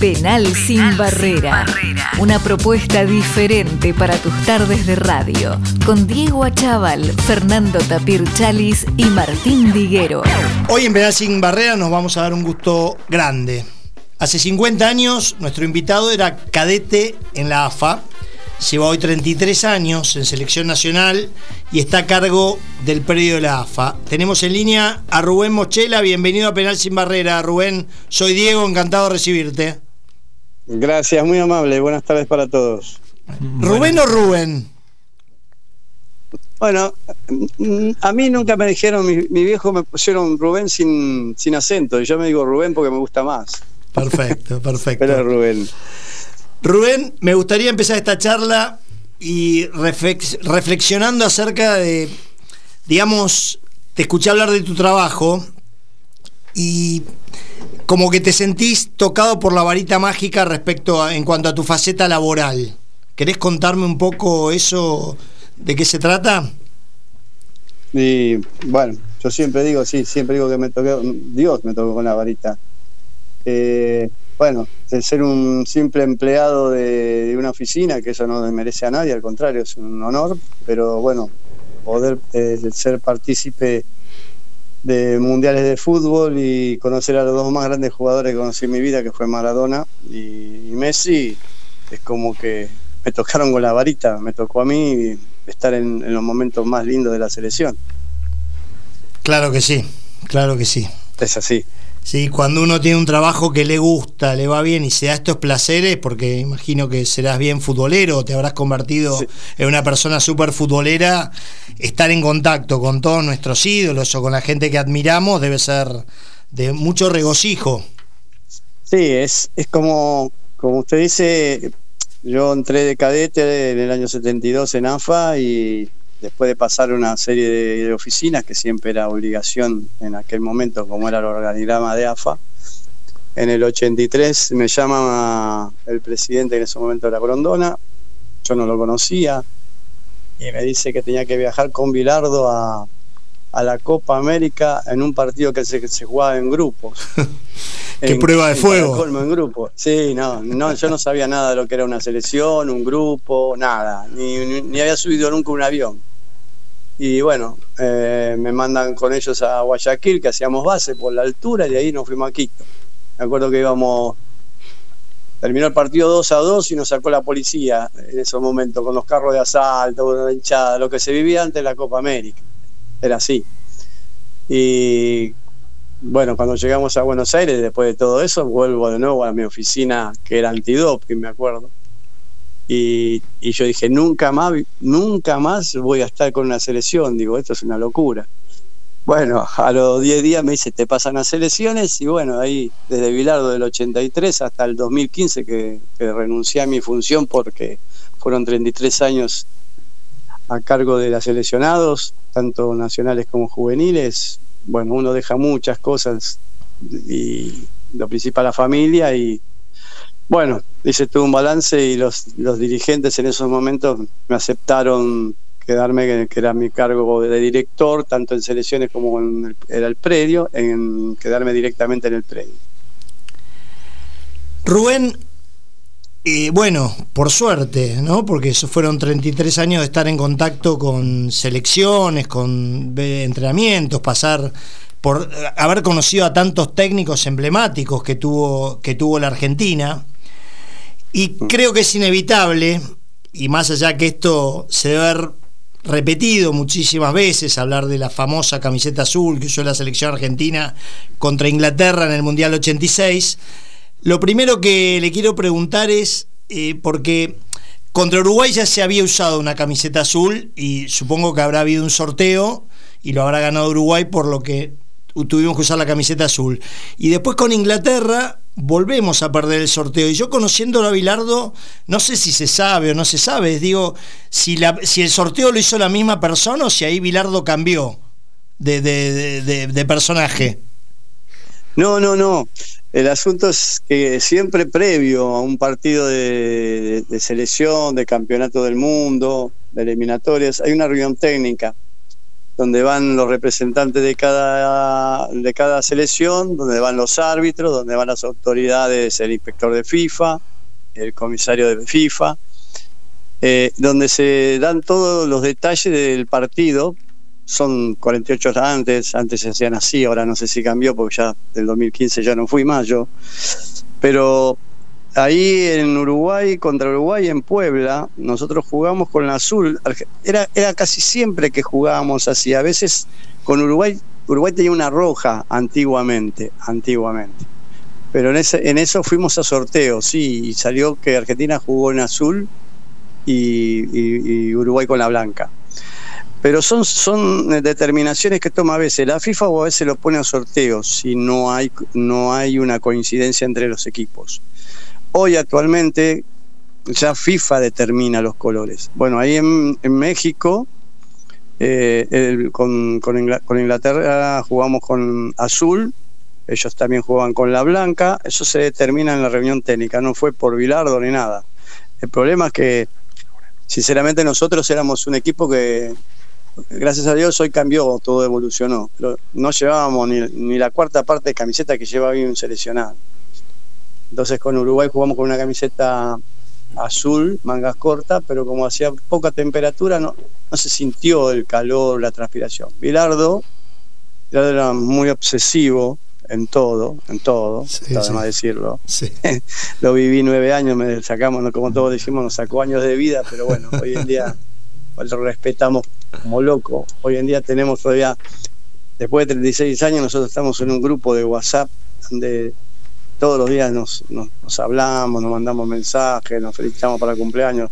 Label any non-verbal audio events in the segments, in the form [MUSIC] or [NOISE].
Penal, sin, barrera. Una propuesta diferente para tus tardes de radio. Con Diego Achával, Fernando Tapir Chalis y Martín Diguero. Hoy en Penal sin barrera nos vamos a dar un gusto grande. Hace 50 años nuestro invitado era cadete en la AFA lleva hoy 33 años en selección nacional y está a cargo del predio de la AFA. Tenemos en línea a Rubén Mochela, bienvenido a Penal Sin Barrera. Rubén, soy Diego, encantado de recibirte. Gracias, muy amable, buenas tardes para todos. ¿Rubén o Rubén? Bueno, a mí nunca me dijeron, mi, viejo me pusieron Rubén sin, sin acento, y yo me digo Rubén porque me gusta más. Perfecto, [LAUGHS] perfecto. Pero Rubén. Rubén, me gustaría empezar esta charla y reflexionando acerca de, digamos, te escuché hablar de tu trabajo y como que te sentís tocado por la varita mágica respecto a, en cuanto a tu faceta laboral. ¿Querés contarme un poco eso, de qué se trata? Y bueno, yo siempre digo, sí, siempre digo que me toqué, Dios me tocó con la varita. Eh, bueno, de ser un simple empleado de, una oficina, que eso no merece a nadie, al contrario, es un honor, pero bueno, poder eh, ser partícipe de mundiales de fútbol y conocer a los dos más grandes jugadores que conocí en mi vida, que fue Maradona y, Messi, es como que me tocaron con la varita, me tocó a mí estar en, en los momentos más lindos de la selección. Claro que sí, claro que sí. Es así. Sí, cuando uno tiene un trabajo que le gusta, le va bien y se da estos placeres, porque imagino que serás bien futbolero, te habrás convertido en una persona súper futbolera, estar en contacto con todos nuestros ídolos o con la gente que admiramos debe ser de mucho regocijo. Sí, es, es como, como usted dice, yo entré de cadete en el año 72 en AFA y después de pasar una serie de, oficinas, que siempre era obligación en aquel momento, como era el organigrama de AFA, en el 83 me llama el presidente en ese momento era Grondona, yo no lo conocía, y me dice que tenía que viajar con Bilardo a, la Copa América en un partido que se, se jugaba en grupos. [LAUGHS] ¿Qué prueba de fuego? En grupo. Sí, no, no, yo no sabía nada de lo que era una selección, un grupo, nada. Ni, ni había subido nunca un avión. Y bueno, eh, me mandan con ellos a Guayaquil, que hacíamos base por la altura, y de ahí nos fuimos a Quito. Me acuerdo que íbamos. Terminó el partido 2 a 2 y nos sacó la policía en esos momentos, con los carros de asalto, hinchada, lo que se vivía antes de la Copa América. Era así. Y bueno, cuando llegamos a Buenos Aires, después de todo eso, vuelvo de nuevo a mi oficina que era antidoping, me acuerdo. Y, yo dije, nunca más, nunca más voy a estar con una selección. Digo, esto es una locura. Bueno, a los 10 días me dice, te pasan las selecciones y bueno, ahí desde Bilardo del 83 hasta el 2015 que, que renuncié a mi función porque fueron 33 años a cargo de las seleccionados, tanto nacionales como juveniles, bueno, uno deja muchas cosas y lo principal la familia y bueno, hice todo un balance y los, los dirigentes en esos momentos me aceptaron quedarme, que era mi cargo de director, tanto en selecciones como en el, era el predio, en quedarme directamente en el predio. Rubén, eh, bueno, por suerte, ¿no? Porque eso fueron 33 años de estar en contacto con selecciones, con entrenamientos, pasar por haber conocido a tantos técnicos emblemáticos que tuvo, que tuvo la Argentina. Y mm. creo que es inevitable, y más allá que esto se debe haber repetido muchísimas veces, hablar de la famosa camiseta azul que usó la selección argentina contra Inglaterra en el Mundial 86, lo primero que le quiero preguntar es, eh, porque contra Uruguay ya se había usado una camiseta azul y supongo que habrá habido un sorteo y lo habrá ganado Uruguay por lo que tuvimos que usar la camiseta azul. Y después con Inglaterra volvemos a perder el sorteo. Y yo conociendo a Bilardo, no sé si se sabe o no se sabe, digo, si, la, si el sorteo lo hizo la misma persona o si ahí Bilardo cambió de, de personaje. No, no, no. El asunto es que siempre previo a un partido de, selección, de campeonato del mundo, de eliminatorias, hay una reunión técnica. Donde van los representantes de cada, de cada selección, donde van los árbitros, donde van las autoridades, el inspector de FIFA, el comisario de FIFA, eh, donde se dan todos los detalles del partido. Son 48 horas antes, antes se hacían así, ahora no sé si cambió porque ya del 2015 ya no fui más yo. Pero ahí en Uruguay, contra Uruguay en Puebla, nosotros jugamos con la azul. Era, era casi siempre que jugábamos así. A veces con Uruguay, Uruguay tenía una roja antiguamente, antiguamente. Pero en, ese, en eso fuimos a sorteo, sí, y salió que Argentina jugó en azul y, Uruguay con la blanca. Pero son, son determinaciones que toma a veces la FIFA o a veces lo pone a sorteo si no hay, no hay una coincidencia entre los equipos. Hoy actualmente ya FIFA determina los colores. Bueno, ahí en, México, eh, con, Inglaterra jugamos con azul, ellos también jugaban con la blanca, eso se determina en la reunión técnica, no fue por Bilardo ni nada. El problema es que, sinceramente, nosotros éramos un equipo que, gracias a Dios, hoy cambió, todo evolucionó. no llevábamos ni, ni la cuarta parte de camiseta que lleva hoy un seleccionado. Entonces con Uruguay jugamos con una camiseta azul, mangas cortas, pero como hacía poca temperatura no, no se sintió el calor, la transpiración. Bilardo, era muy obsesivo en todo, en todo, sí, más decirlo. [LAUGHS] Lo viví nueve años, me sacamos, como todos decimos, nos sacó años de vida, pero bueno, hoy en día [LAUGHS] lo respetamos como loco. Hoy en día tenemos todavía, después de 36 años, nosotros estamos en un grupo de WhatsApp donde todos los días nos, nos, hablamos, nos mandamos mensajes, nos felicitamos para el cumpleaños.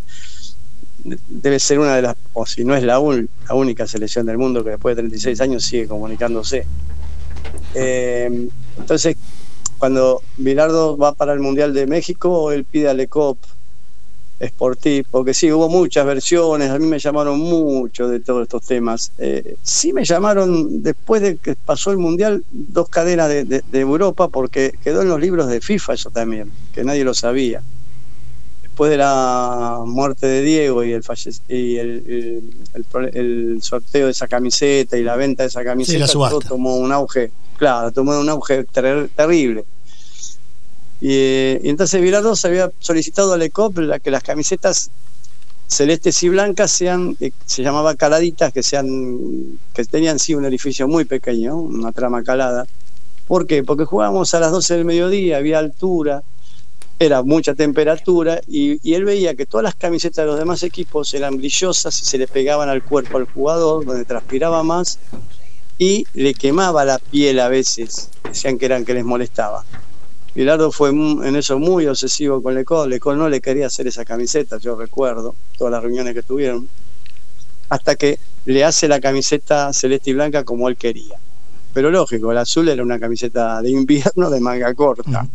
Debe ser una de las, o si no es la, única selección del mundo que después de 36 años sigue comunicándose. Eh, entonces, cuando Bilardo va para el Mundial de México, él pide a Lecop Sportif, porque sí, hubo muchas versiones, a mí me llamaron mucho de todos estos temas. Eh, sí me llamaron después de que pasó el Mundial dos cadenas de, Europa, porque quedó en los libros de FIFA eso también, que nadie lo sabía. Después de la muerte de Diego y el, y el, sorteo de esa camiseta y la venta de esa camiseta, todo tomó un auge, claro, tomó un auge terrible y, entonces Bilardo se había solicitado a Lecop que las camisetas celestes y blancas sean, eh, se llamaba caladitas, que sean, que tenían sí un orificio muy pequeño, una trama calada. ¿Por qué? Porque jugábamos a las 12 del mediodía, había altura, era mucha temperatura y, y, él veía que todas las camisetas de los demás equipos eran brillosas y se le pegaban al cuerpo al jugador, donde transpiraba más y le quemaba la piel a veces, decían que eran que les molestaba. Bilardo fue en eso muy obsesivo con Lecol. Lecol no le quería hacer esa camiseta, yo recuerdo, todas las reuniones que tuvieron, hasta que le hace la camiseta celeste y blanca como él quería. Pero lógico, el azul era una camiseta de invierno de manga corta.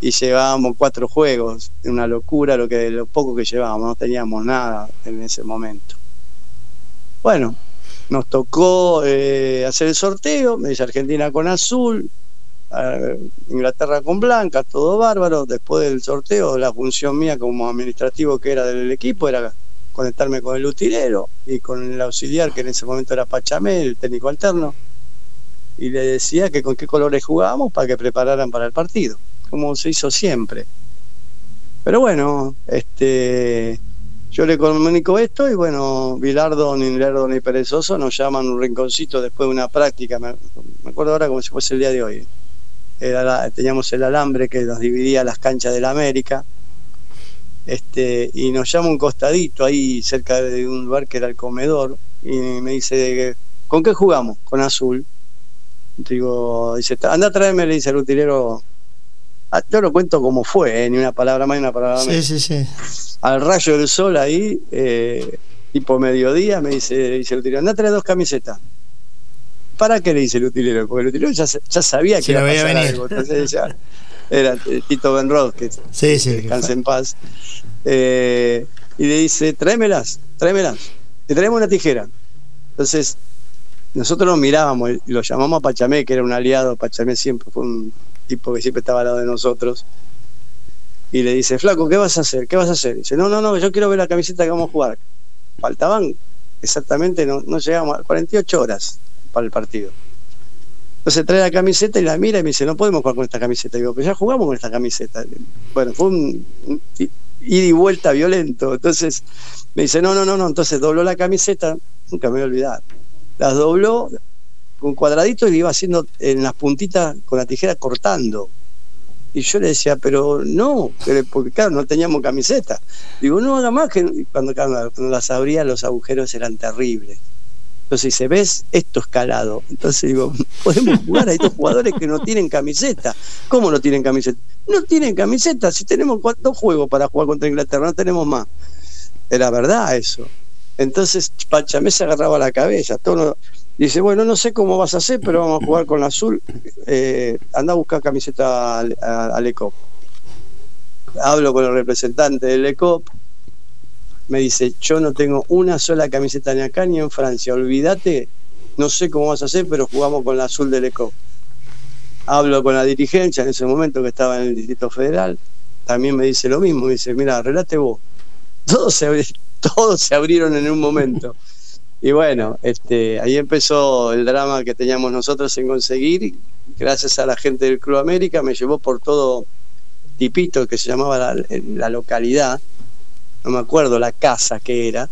Y llevábamos cuatro juegos, una locura lo que lo poco que llevábamos, no teníamos nada en ese momento. Bueno, nos tocó eh, hacer el sorteo, me dice Argentina con azul, Inglaterra con blanca, todo bárbaro. Después del sorteo, la función mía como administrativo que era del equipo era conectarme con el utilero y con el auxiliar que en ese momento era Pachamé, el técnico alterno, y le decía que con qué colores jugábamos para que prepararan para el partido, como se hizo siempre. Pero bueno, este yo le comunico esto y bueno, Bilardo, ni Lerdo ni Perezoso nos llaman un rinconcito después de una práctica, me acuerdo ahora como si fuese el día de hoy teníamos el alambre que nos dividía las canchas de la América. Este, y nos llama un costadito ahí cerca de un lugar que era el comedor y me dice, ¿con qué jugamos? Con azul. Digo, dice, anda a traerme, le dice el utilero. Ah, yo lo cuento como fue, eh, ni una palabra más ni una palabra menos. Sí, sí, sí. Al rayo del sol ahí, eh, tipo mediodía, me dice, dice el utilero, anda a traer dos camisetas. ¿Para qué le dice el utilero? Porque el utilero ya, ya sabía que iba a pasar algo. Entonces ya, era Tito Benrod, que, sí, sí, descanse en paz. Eh, y le dice, tráemelas, tráemelas. Te traemos una tijera. Entonces, nosotros nos mirábamos y lo llamamos a Pachamé, que era un aliado. Pachamé siempre fue un tipo que siempre estaba al lado de nosotros. Y le dice, Flaco, ¿qué vas a hacer? ¿Qué vas a hacer? dice, no, no, no, yo quiero ver la camiseta que vamos a jugar. Faltaban exactamente no, no llegamos a 48 horas para el partido. Entonces trae la camiseta y la mira y me dice, no podemos jugar con esta camiseta. digo, pero ya jugamos con esta camiseta. Bueno, fue un, ida y vuelta violento. Entonces me dice, no, no, no, no. Entonces dobló la camiseta, nunca me voy a olvidar. Las dobló con cuadradito y iba haciendo en las puntitas con la tijera cortando. Y yo le decía, pero no, porque claro, no teníamos camiseta. Digo, no haga más que cuando, cuando las abría los agujeros eran terribles. Entonces dice, ¿ves? Esto escalado. Entonces digo, [LAUGHS] podemos jugar, hay dos jugadores que no tienen camiseta. ¿Cómo no tienen camiseta? No tienen camiseta, si tenemos dos juegos para jugar contra Inglaterra, no tenemos más. Era verdad eso. Entonces Pachamé se agarraba la cabeza. Todo dice, bueno, no sé cómo vas a hacer, pero vamos a jugar con azul. Eh, anda a buscar camiseta al ECOP. Hablo con el representante del ECOP me dice, yo no tengo una sola camiseta ni acá ni en Francia, olvídate, no sé cómo vas a hacer, pero jugamos con la azul del ECO. Hablo con la dirigencia en ese momento que estaba en el Distrito Federal, también me dice lo mismo, me dice, mira, relate vos. [LAUGHS] Todos se, todos se abrieron en un momento. Y bueno, este, ahí empezó el drama que teníamos nosotros en conseguir. Gracias a la gente del Club América me llevó por todo tipito que se llamaba la localidad no me acuerdo la casa que era,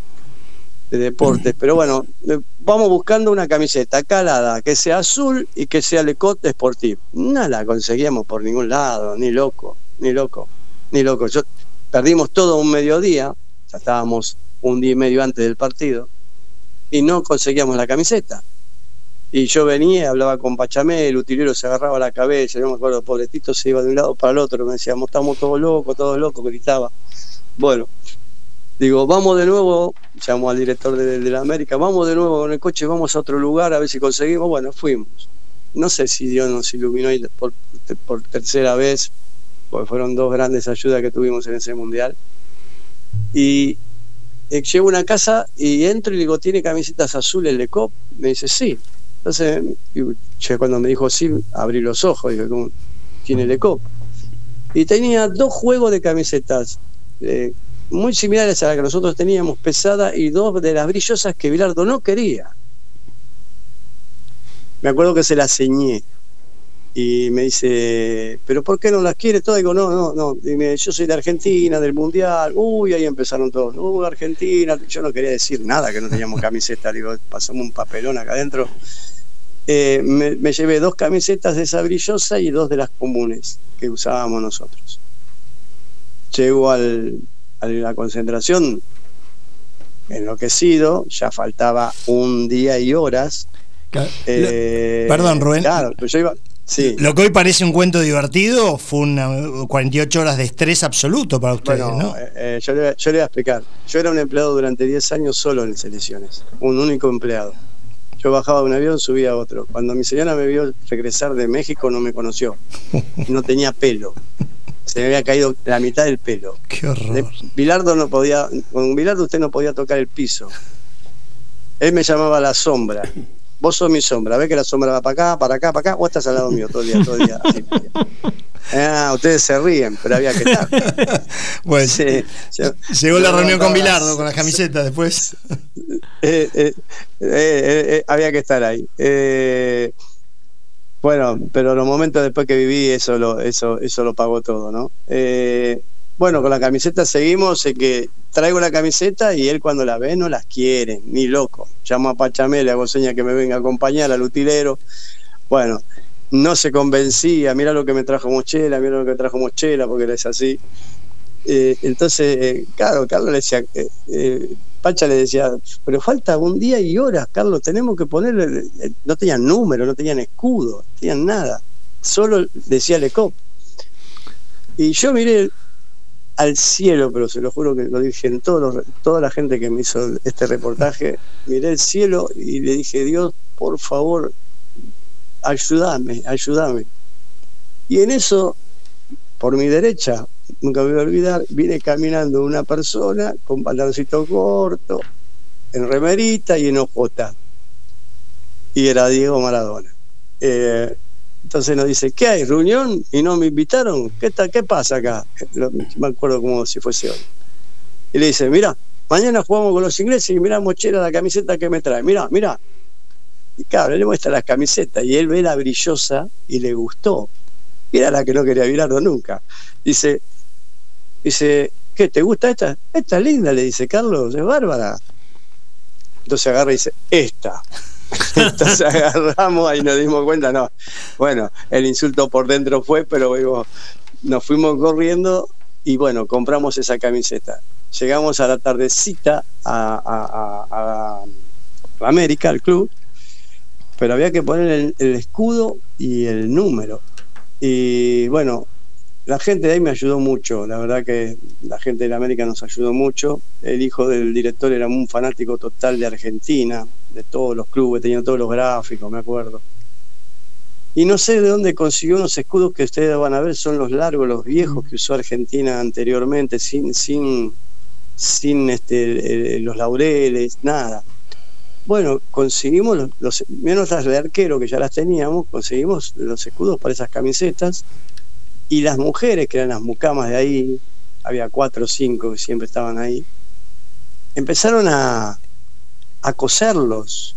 de deportes, pero bueno, eh, vamos buscando una camiseta calada, que sea azul y que sea Lecot Sportivo. No la conseguíamos por ningún lado, ni loco, ni loco, ni loco. Yo, perdimos todo un mediodía, ya estábamos un día y medio antes del partido, y no conseguíamos la camiseta. Y yo venía, hablaba con Pachamé, el utilero se agarraba la cabeza, yo me acuerdo, pobrecito se iba de un lado para el otro, me decíamos, estamos todos locos, todos locos, gritaba. Bueno, Digo, vamos de nuevo, llamo al director de, la América, vamos de nuevo con el coche, vamos a otro lugar a ver si conseguimos. Bueno, fuimos. No sé si Dios nos iluminó por, por tercera vez, porque fueron dos grandes ayudas que tuvimos en ese mundial. Y eh, llego a una casa y entro y digo, ¿tiene camisetas azules de COP? Me dice, sí. Entonces, cuando me dijo sí, abrí los ojos, dije, ¿cómo tiene el COP? Y tenía dos juegos de camisetas. Eh, muy similares a la que nosotros teníamos, pesada, y dos de las brillosas que Bilardo no quería. Me acuerdo que se las ceñé y me dice, ¿pero por qué no las quiere todo? Digo, no, no, no. Dime, yo soy de Argentina, del Mundial. Uy, ahí empezaron todos. Uy, Argentina. Yo no quería decir nada, que no teníamos [LAUGHS] camiseta. Digo, pasamos un papelón acá adentro. Eh, me, me, llevé dos camisetas de esa brillosa y dos de las comunes que usábamos nosotros. Llego al, a la concentración enloquecido, ya faltaba un día y horas. Eh, perdón, Rubén. Claro, yo iba, sí. Lo que hoy parece un cuento divertido fue una 48 horas de estrés absoluto para ustedes, ¿no? Eh, eh, yo, le, yo, le, voy a explicar. Yo era un empleado durante 10 años solo en selecciones, un único empleado. Yo bajaba de un avión, subía a otro. Cuando mi señora me vio regresar de México, no me conoció. [LAUGHS] No tenía pelo se me había caído la mitad del pelo. Qué horror. Bilardo no podía, con Bilardo usted no podía tocar el piso. Él me llamaba la sombra. Vos sos mi sombra, ves que la sombra va para acá, para acá, para acá, vos estás al lado mío todo el día, todo el día. Ah, ustedes se ríen, pero había que estar. [LAUGHS] Bueno, llegó la reunión con Bilardo, con las camisetas después. Eh, eh, eh, había que estar ahí. Bueno, pero los momentos después que viví, eso lo, eso, eso lo pagó todo, ¿no? Eh, bueno, con la camiseta seguimos, sé que traigo la camiseta y él cuando la ve no las quiere, ni loco. Llamo a Pachamé, le hago seña que me venga a acompañar al utilero. Bueno, no se convencía, mira lo que me trajo Mochela, mira lo que trajo Mochela, porque él es así. Eh, entonces, eh, claro, Carlos le decía, Pacha le decía, pero falta un día y horas, Carlos, tenemos que ponerle, no tenían número, no tenían escudo, no tenían nada, solo decía Lecop. Y yo miré al cielo, pero se lo juro que lo dije en todo toda la gente que me hizo este reportaje, miré el cielo y le dije, Dios, por favor, ayúdame, ayúdame. Y en eso, por mi derecha, nunca me voy a olvidar, viene caminando una persona con pantaloncito corto, en remerita y en ojota. Y era Diego Maradona. Eh, entonces nos dice, ¿qué hay? ¿Reunión? ¿Y no me invitaron? ¿Qué, tal, qué pasa acá? Me acuerdo como si fuese hoy. Y le dice, mira, mañana jugamos con los ingleses y mirá, mochera, la camiseta que me trae. Mirá, mirá. Y claro, le muestra la camiseta y él ve la brillosa y le gustó. Y era la que no quería Bilardo nunca. Dice, dice, ¿qué? ¿Te gusta esta? Esta es linda, le dice Carlos, es bárbara. Entonces agarra y dice, esta. [LAUGHS] Entonces agarramos y nos dimos cuenta, no. Bueno, el insulto por dentro fue, pero digo, nos fuimos corriendo y bueno, compramos esa camiseta. Llegamos a la tardecita a, a, América, al club, pero había que poner el, escudo y el número. Y bueno, la gente de ahí me ayudó mucho, la verdad que la gente de América nos ayudó mucho. El hijo del director era un fanático total de Argentina, de todos los clubes, tenía todos los gráficos, me acuerdo. Y no sé de dónde consiguió unos escudos que ustedes van a ver, son los largos, los viejos que usó Argentina anteriormente, sin, sin, sin este, los laureles, nada. Bueno, conseguimos los, menos las de arquero que ya las teníamos, conseguimos los escudos para esas camisetas y las mujeres, que eran las mucamas de ahí, había cuatro o cinco que siempre estaban ahí, empezaron a, a coserlos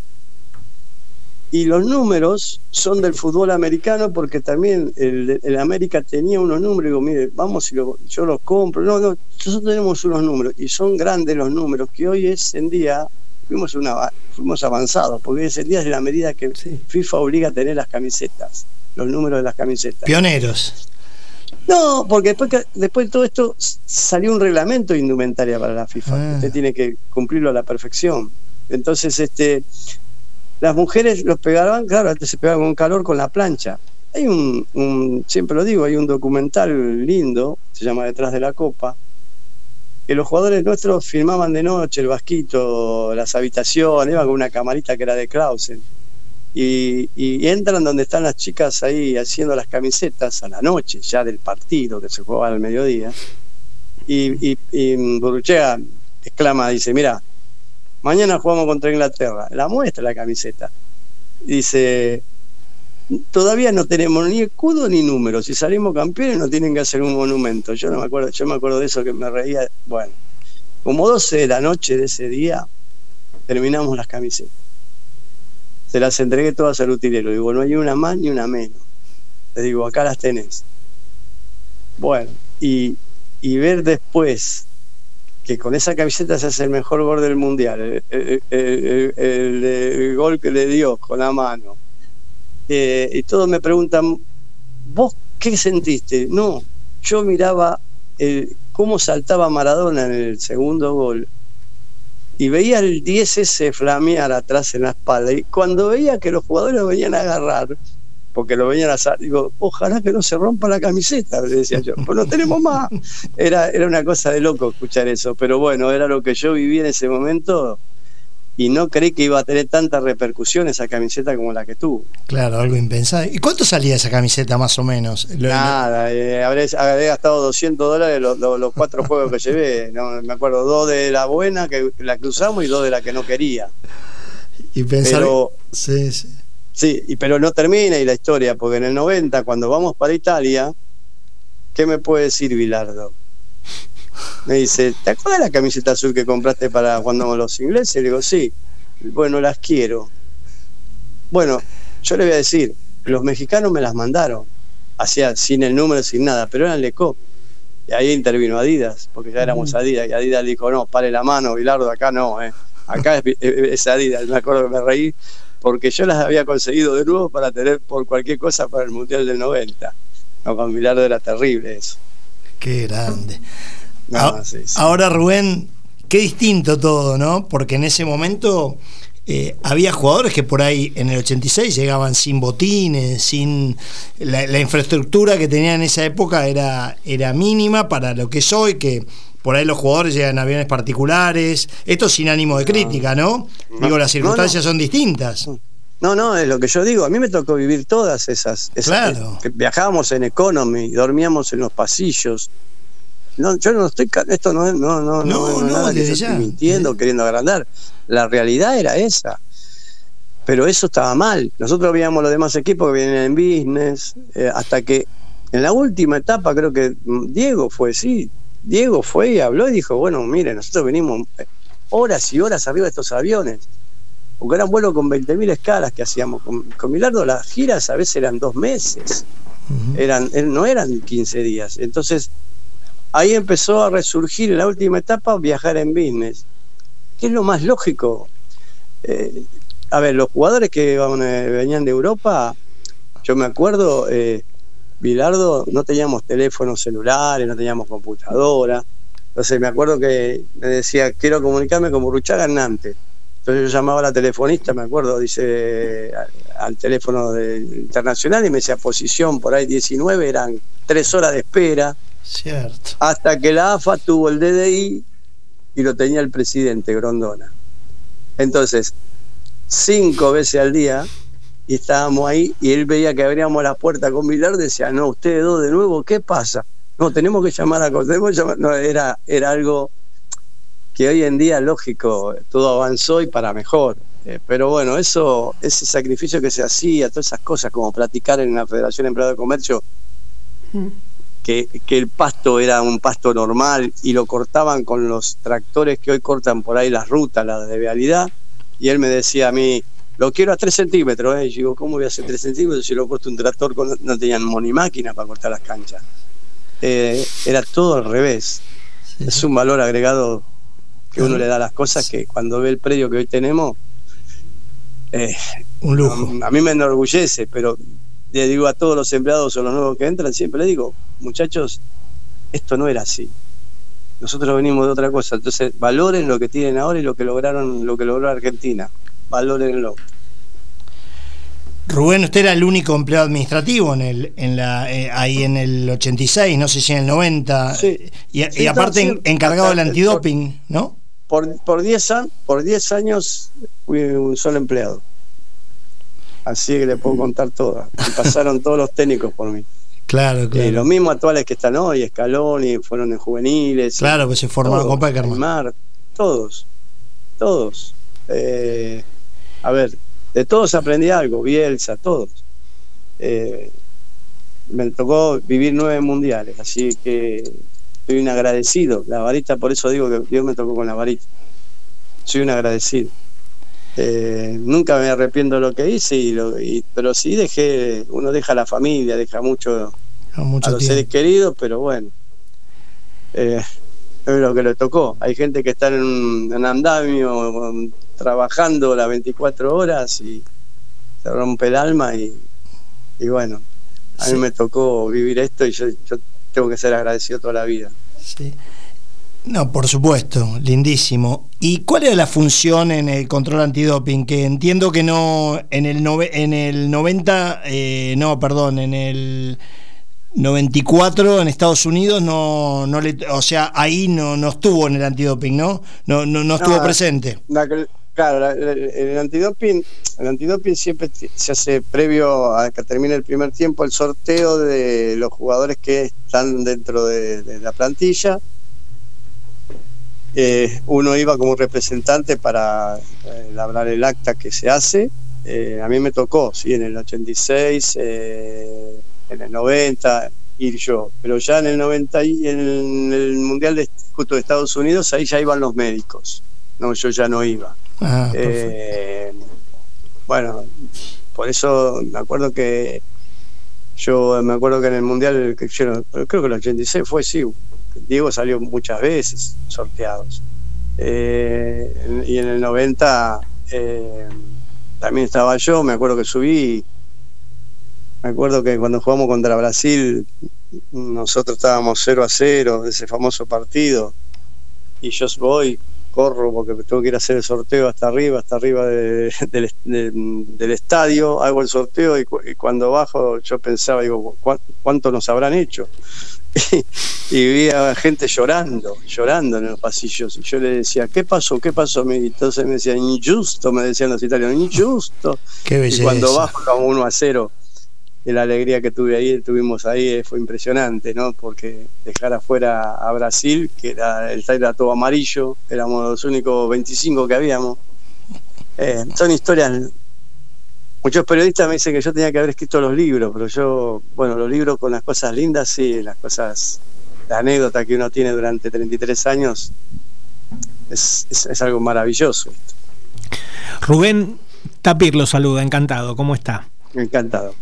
y los números son del fútbol americano porque también el, América tenía unos números. Digo, mire, vamos y yo los compro. No, no, nosotros tenemos unos números y son grandes los números que hoy es en día. Fuimos, una, fuimos avanzados porque ese día es la medida que FIFA obliga a tener las camisetas, los números de las camisetas. Pioneros. No, porque después, después de todo esto salió un reglamento de indumentaria para la FIFA. Ah. Usted tiene que cumplirlo a la perfección. Entonces, este, las mujeres los pegaban, claro, antes se pegaban con calor con la plancha. Hay un, siempre lo digo, hay un documental lindo, se llama Detrás de la Copa, que los jugadores nuestros filmaban de noche el vasquito, las habitaciones, iban con una camarita que era de Clausen. Y, entran donde están las chicas ahí haciendo las camisetas a la noche, ya del partido que se jugaba al mediodía. Y, y, y exclama, dice, mira, mañana jugamos contra Inglaterra, la muestra la camiseta. Dice, todavía no tenemos ni escudo ni número, si salimos campeones no tienen que hacer un monumento. Yo no me acuerdo, yo me acuerdo de eso que me reía. Bueno, como 12 de la noche de ese día, terminamos las camisetas. Se las entregué todas al utilero. Digo, no hay una más ni una menos. Les digo, acá las tenés. Bueno, y, y ver después que con esa camiseta se hace el mejor gol del mundial, el, gol que le dio con la mano. Eh, y todos me preguntan, ¿vos qué sentiste? No, yo miraba el, cómo saltaba Maradona en el segundo gol y veía el 10 ese flamear atrás en la espalda. Y cuando veía que los jugadores venían a agarrar, porque lo venían a hacer. Digo, ojalá que no se rompa la camiseta, le decía yo, pues no tenemos más. Era, era una cosa de loco escuchar eso, pero bueno, era lo que yo viví en ese momento y no creí que iba a tener tanta repercusión esa camiseta como la que tuvo. Claro, algo impensado. ¿Y cuánto salía esa camiseta más o menos? Nada, eh, habré, gastado 200 dólares los, cuatro [LAUGHS] juegos que llevé. No, me acuerdo, dos de la buena, que la que usamos, y dos de la que no quería. Y pensar... sí, sí. Sí, y, pero no termina y la historia, porque en el 90, cuando vamos para Italia, ¿qué me puede decir Bilardo? Me dice, ¿te acuerdas de la camiseta azul que compraste para cuando los ingleses? Le digo, sí. Bueno, las quiero. Bueno, yo le voy a decir, los mexicanos me las mandaron, hacía sin el número, sin nada, pero eran Lecop. Y ahí intervino Adidas, porque ya éramos Adidas, y Adidas dijo, no, pare la mano, Bilardo, acá no, eh. acá es, es Adidas. Me acuerdo que me reí porque yo las había conseguido de nuevo para tener por cualquier cosa para el Mundial del 90. No, con Bilardo era terrible eso. Qué grande. Ahora, Rubén, qué distinto todo, ¿no? Porque en ese momento eh, había jugadores que por ahí en el 86 llegaban sin botines, sin. La, infraestructura que tenían en esa época era, era mínima para lo que es hoy, que por ahí los jugadores llegan en aviones particulares. Esto sin ánimo de crítica, ¿no? Digo, las circunstancias son distintas. No, no, es lo que yo digo. A mí me tocó vivir todas esas. claro. viajábamos en economy, dormíamos en los pasillos. No, yo no estoy. Esto no, no, no, no, no, nada que estoy mintiendo, queriendo agrandar. La realidad era esa. Pero eso estaba mal. Nosotros veíamos los demás equipos que vienen en business, eh, hasta que en la última etapa, creo que Diego fue, sí, Diego fue y habló y dijo, bueno, mire, nosotros venimos, horas y horas arriba de estos aviones. Porque eran vuelos con 20.000 escalas que hacíamos. Con, con Milardo las giras a veces eran dos meses, eran, no eran 15 días. Entonces, ahí empezó a resurgir en la última etapa viajar en business. ¿Qué es lo más lógico? Eh, a ver, los jugadores que eh, venían de Europa, yo me acuerdo, eh, Bilardo, no teníamos teléfonos celulares, no teníamos computadora. Entonces me acuerdo que me decía, quiero comunicarme con Burruchaga Nantes. Entonces yo llamaba a la telefonista, me acuerdo, dice, al, teléfono internacional y me decía posición por ahí 19, eran tres horas de espera. Cierto. Hasta que la AFA tuvo el DDI y lo tenía el presidente Grondona. Entonces, cinco veces al día y estábamos ahí y él veía que abríamos la puerta con Milar, decía, no, ustedes dos de nuevo, ¿qué pasa? No, tenemos que llamar a tenemos No, era, era algo que hoy en día, lógico, todo avanzó y para mejor. Eh, pero bueno, eso, ese sacrificio que se hacía, todas esas cosas como platicar en la Federación Empleado de Comercio, mm. Que, que el pasto era un pasto normal y lo cortaban con los tractores que hoy cortan por ahí las rutas, las de vialidad, y él me decía a mí, lo quiero a 3 centímetros. ¿eh? Y digo, ¿cómo voy a hacer 3 centímetros si lo corto un tractor? Con... No tenían máquina para cortar las canchas. Eh, era todo al revés. Es un valor agregado que uno le da a las cosas que cuando ve el predio que hoy tenemos, eh, un lujo. A, mí me enorgullece, pero le digo a todos los empleados o los nuevos que entran, siempre le digo, muchachos, esto no era así. Nosotros venimos de otra cosa, entonces valoren lo que tienen ahora y lo que lograron, lo que logró Argentina valórenlo. Rubén, usted era el único empleado administrativo en el, en la, eh, ahí en el 86, no sé si en el 90, y, aparte encargado del antidoping, ¿no? Por, por 10 por diez años fui un solo empleado. Así que le puedo contar todo. pasaron todos los técnicos por mí. Claro, claro. los mismos actuales que están hoy, Escaloni, fueron en juveniles. Claro, que se formaron con Peckerman. Todos, todos. Eh, a ver, de todos aprendí algo, Bielsa, todos. Eh, me tocó vivir nueve mundiales, así que soy un agradecido. La varita, por eso digo que Dios me tocó con la varita. Soy un agradecido. Eh, nunca me arrepiento de lo que hice, y pero sí dejé, uno deja la familia, deja mucho, a los seres queridos, pero bueno, eh, es lo que le tocó. Hay gente que está en, en andamio, trabajando las 24 horas y se rompe el alma y, bueno, a mí me tocó vivir esto y yo, tengo que ser agradecido toda la vida. Sí. No, por supuesto, lindísimo. ¿Y cuál era la función en el control antidoping? Que entiendo que no, en el, en el 90, eh, no, perdón, en el 94 en Estados Unidos no, no le, o sea, ahí no, no estuvo en el antidoping, ¿no? No, no, no estuvo presente. Claro, el, antidoping, el antidoping siempre se hace previo a que termine el primer tiempo el sorteo de los jugadores que están dentro de, la plantilla. Eh, uno iba como representante para eh, labrar el acta que se hace. Eh, a mí me tocó, sí, en el 86, en el 90 ir yo, pero ya en el 90 y en el, Mundial de, justo de Estados Unidos ahí ya iban los médicos. No, yo ya no iba. Ah, eh, bueno, por eso me acuerdo que yo me acuerdo que en el Mundial, creo que el 86 fue, sí, Diego salió muchas veces sorteados. Eh, y en el 90 eh, también estaba yo, me acuerdo que subí, me acuerdo que cuando jugamos contra Brasil, nosotros estábamos 0 a 0 de ese famoso partido, y yo voy corro porque tengo que ir a hacer el sorteo hasta arriba, hasta arriba del estadio, hago el sorteo y, cuando bajo yo pensaba, digo, ¿cuánto nos habrán hecho? [LAUGHS] y, vi a gente llorando, llorando en los pasillos. Y yo le decía, ¿qué pasó? ¿Qué pasó? Y entonces me decían, injusto, me decían los italianos, injusto. [LAUGHS] y cuando bajo como uno a cero la alegría que tuve ahí, tuvimos ahí eh, fue impresionante, ¿no? Porque dejar afuera a Brasil, que era el era todo amarillo, éramos los únicos 25 que habíamos. Eh, son historias. Muchos periodistas me dicen que yo tenía que haber escrito los libros, pero yo, bueno, los libros con las cosas lindas, sí, las cosas, la anécdota que uno tiene durante 33 años, es, algo maravilloso. Rubén Tapir lo saluda, encantado, ¿cómo está? Encantado.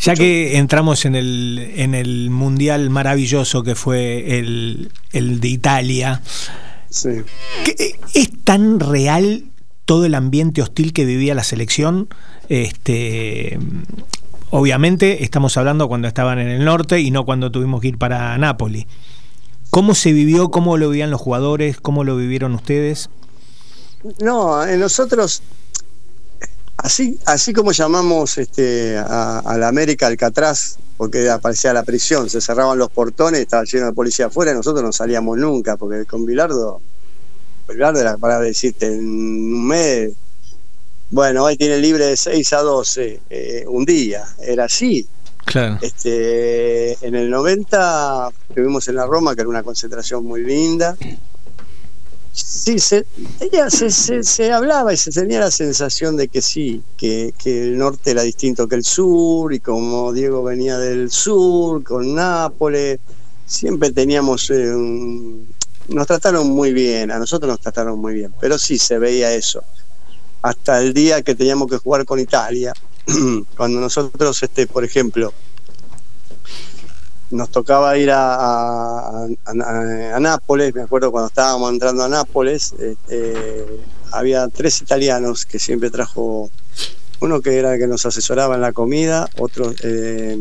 Ya que entramos en el, en el mundial maravilloso que fue el, el de Italia, ¿es tan real todo el ambiente hostil que vivía la selección? Este, obviamente estamos hablando cuando estaban en el norte y no cuando tuvimos que ir para Nápoles. ¿Cómo se vivió? ¿Cómo lo vivían los jugadores? ¿Cómo lo vivieron ustedes? No, nosotros, así, así como llamamos este, a, la América Alcatraz, porque aparecía la prisión, se cerraban los portones, estaba lleno de policía afuera, nosotros no salíamos nunca, porque con Bilardo, Bilardo era para decirte, en un mes, bueno, hoy tiene libre de 6 a 12, eh, un día, era así. Este, en el 90 estuvimos en la Roma, que era una concentración muy linda. Sí, se, se, hablaba y se tenía la sensación de que sí, que, el norte era distinto que el sur, y como Diego venía del sur, con Nápoles, siempre teníamos... Eh, nos trataron muy bien, a nosotros nos trataron muy bien, pero sí se veía eso. Hasta el día que teníamos que jugar con Italia, [CLEARS THROAT] cuando nosotros, este, por ejemplo, nos tocaba ir a, a, Nápoles, me acuerdo cuando estábamos entrando a Nápoles, este, había tres italianos que siempre trajo, uno que era el que nos asesoraba en la comida, otro eh,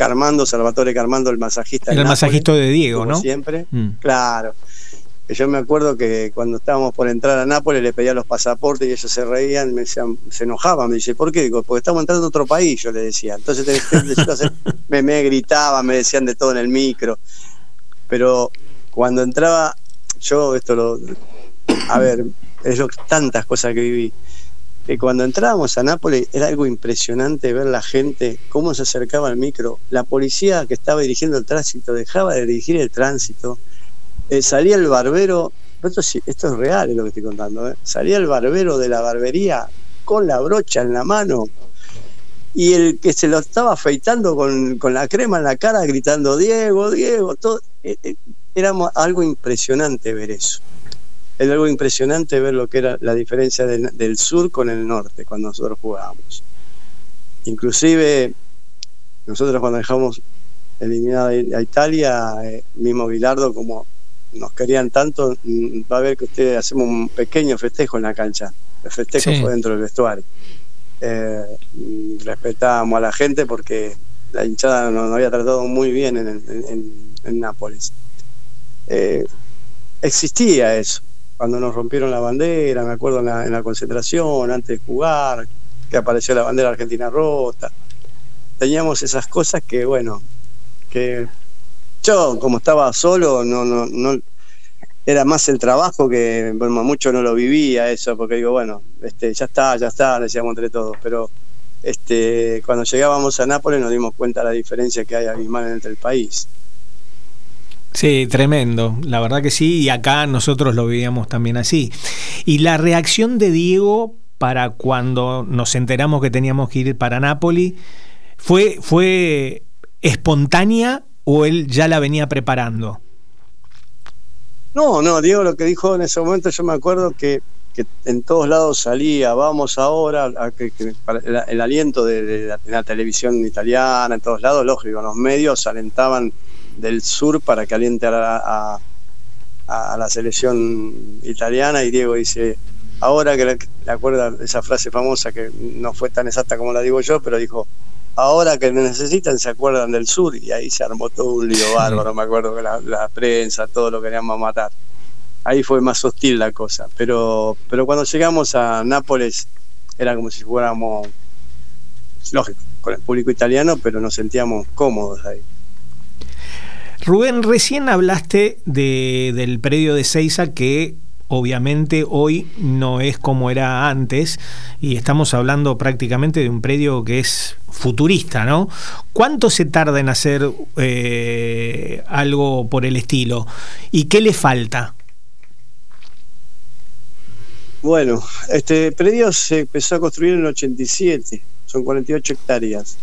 Carmando, Salvatore Carmando, el masajista. el masajista de Diego, ¿no? Siempre, mm. claro yo me acuerdo que cuando estábamos por entrar a Nápoles le pedía los pasaportes y ellos se reían, me decían, se enojaban, me dice, ¿por qué? Digo, porque estamos entrando a otro país, yo le decía. Entonces me, me gritaban, me decían de todo en el micro. Pero cuando entraba, yo esto lo, a ver, es lo, tantas cosas que viví. Que cuando entrábamos a Nápoles era algo impresionante ver la gente, cómo se acercaba al micro. La policía que estaba dirigiendo el tránsito dejaba de dirigir el tránsito eh, salía el barbero, esto, es real es lo que estoy contando, ¿eh? salía el barbero de la barbería con la brocha en la mano y el que se lo estaba afeitando con, la crema en la cara gritando Diego, Diego, todo, eh, era algo impresionante ver eso. Era algo impresionante ver lo que era la diferencia del, sur con el norte cuando nosotros jugábamos. Inclusive nosotros cuando dejamos eliminada a Italia, mismo Bilardo como nos querían tanto, mm, va a ver que ustedes hacemos un pequeño festejo en la cancha. El festejo fue dentro del vestuario. Eh, respetábamos a la gente porque la hinchada nos, había tratado muy bien en, Nápoles. Eh, existía eso. Cuando nos rompieron la bandera, me acuerdo en la, en la concentración, antes de jugar, que apareció la bandera argentina rota. Teníamos esas cosas que, bueno, que yo, como estaba solo, no, no, no era más el trabajo que mucho no lo vivía eso, porque digo, bueno, este, ya está, ya está, decíamos entre todos, pero este, cuando llegábamos a Nápoles nos dimos cuenta de la diferencia que hay abismal entre el país. Sí, tremendo, la verdad que sí, y acá nosotros lo vivíamos también así. Y la reacción de Diego para cuando nos enteramos que teníamos que ir para Nápoles fue, fue espontánea o él ya la venía preparando? No, no, Diego lo que dijo en ese momento, yo me acuerdo que, en todos lados salía, vamos ahora, a que, el, aliento de, la, televisión italiana, en todos lados, lógico, los medios alentaban del sur para que aliente a, la selección italiana y Diego dice, ahora que le acuerda esa frase famosa que no fue tan exacta como la digo yo, pero dijo, ahora que necesitan se acuerdan del sur y ahí se armó todo un lío bárbaro, me acuerdo que la, prensa, todo lo queríamos matar. Ahí fue más hostil la cosa, pero, pero cuando llegamos a Nápoles era como si fuéramos, lógico, con el público italiano, pero nos sentíamos cómodos ahí. Rubén, recién hablaste de, del predio de Seiza que obviamente hoy no es como era antes y estamos hablando prácticamente de un predio que es futurista, ¿no? ¿Cuánto se tarda en hacer eh, algo por el estilo? ¿Y qué le falta? Bueno, este predio se empezó a construir en el 87, son 48 hectáreas.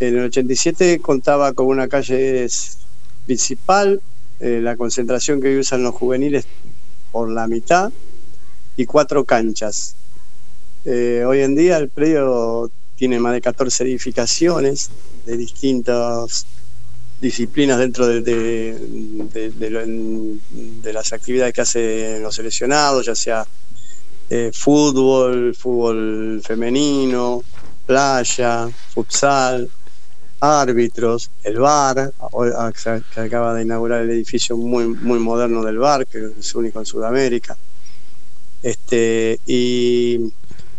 En el 87 contaba con una calle principal, eh, la concentración que usan los juveniles por la mitad y cuatro canchas. Eh, hoy en día el predio tiene más de 14 edificaciones de distintas disciplinas dentro de, de, las actividades que hacen los seleccionados, ya sea eh, fútbol, fútbol femenino, playa, futsal, árbitros, el bar, que acaba de inaugurar el edificio muy, muy moderno del bar, que es único en Sudamérica. Este, y